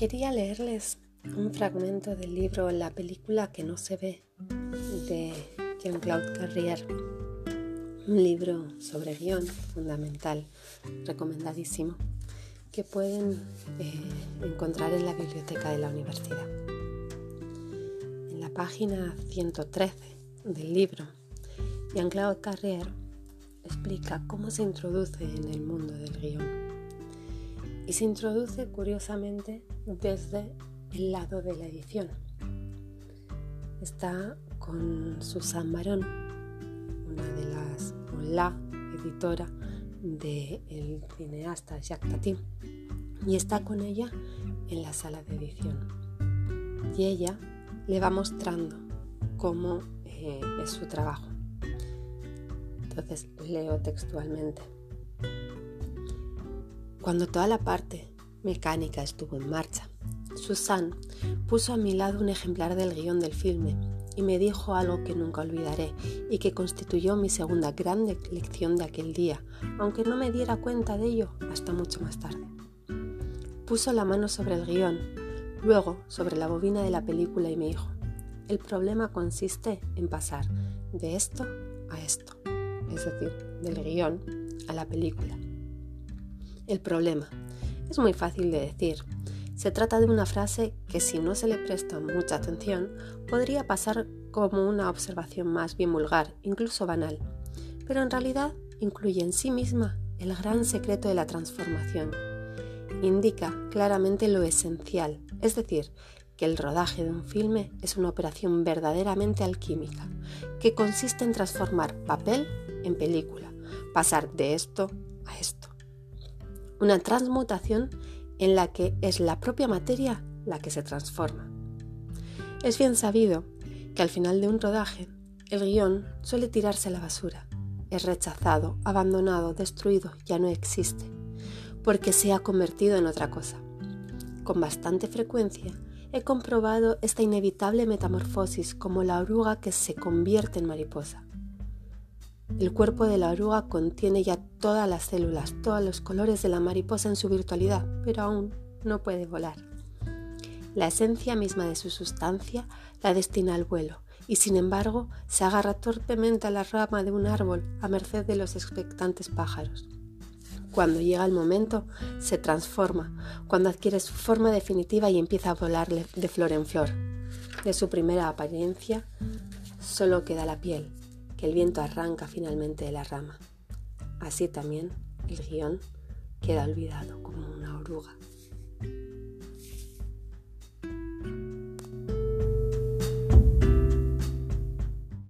Quería leerles un fragmento del libro La película que no se ve de Jean-Claude Carrier, un libro sobre guion fundamental, recomendadísimo, que pueden eh, encontrar en la biblioteca de la universidad. En la página 113 del libro, Jean-Claude Carrier explica cómo se introduce en el mundo del guion. Y se introduce curiosamente desde el lado de la edición. Está con Susan Barón, una de las, o la editora del cineasta Jacques Tati, y está con ella en la sala de edición. Y ella le va mostrando cómo eh, es su trabajo. Entonces leo textualmente. Cuando toda la parte mecánica estuvo en marcha, Susan puso a mi lado un ejemplar del guion del filme y me dijo algo que nunca olvidaré y que constituyó mi segunda gran lección de aquel día, aunque no me diera cuenta de ello hasta mucho más tarde. Puso la mano sobre el guion, luego sobre la bobina de la película y me dijo, el problema consiste en pasar de esto a esto, es decir, del guion a la película. El problema es muy fácil de decir, se trata de una frase que si no se le presta mucha atención podría pasar como una observación más bien vulgar, incluso banal, pero en realidad incluye en sí misma el gran secreto de la transformación. Indica claramente lo esencial, es decir, que el rodaje de un filme es una operación verdaderamente alquímica, que consiste en transformar papel en película, pasar de esto a esto. Una transmutación en la que es la propia materia la que se transforma. Es bien sabido que al final de un rodaje, el guion suele tirarse a la basura. Es rechazado, abandonado, destruido, ya no existe, porque se ha convertido en otra cosa. Con bastante frecuencia he comprobado esta inevitable metamorfosis como la oruga que se convierte en mariposa. El cuerpo de la oruga contiene ya todas las células, todos los colores de la mariposa en su virtualidad, pero aún no puede volar. La esencia misma de su sustancia la destina al vuelo, y sin embargo se agarra torpemente a la rama de un árbol a merced de los expectantes pájaros. Cuando llega el momento, se transforma, cuando adquiere su forma definitiva y empieza a volar de flor en flor. De su primera apariencia, solo queda la piel, que el viento arranca finalmente de la rama. Así también el guion queda olvidado como una oruga.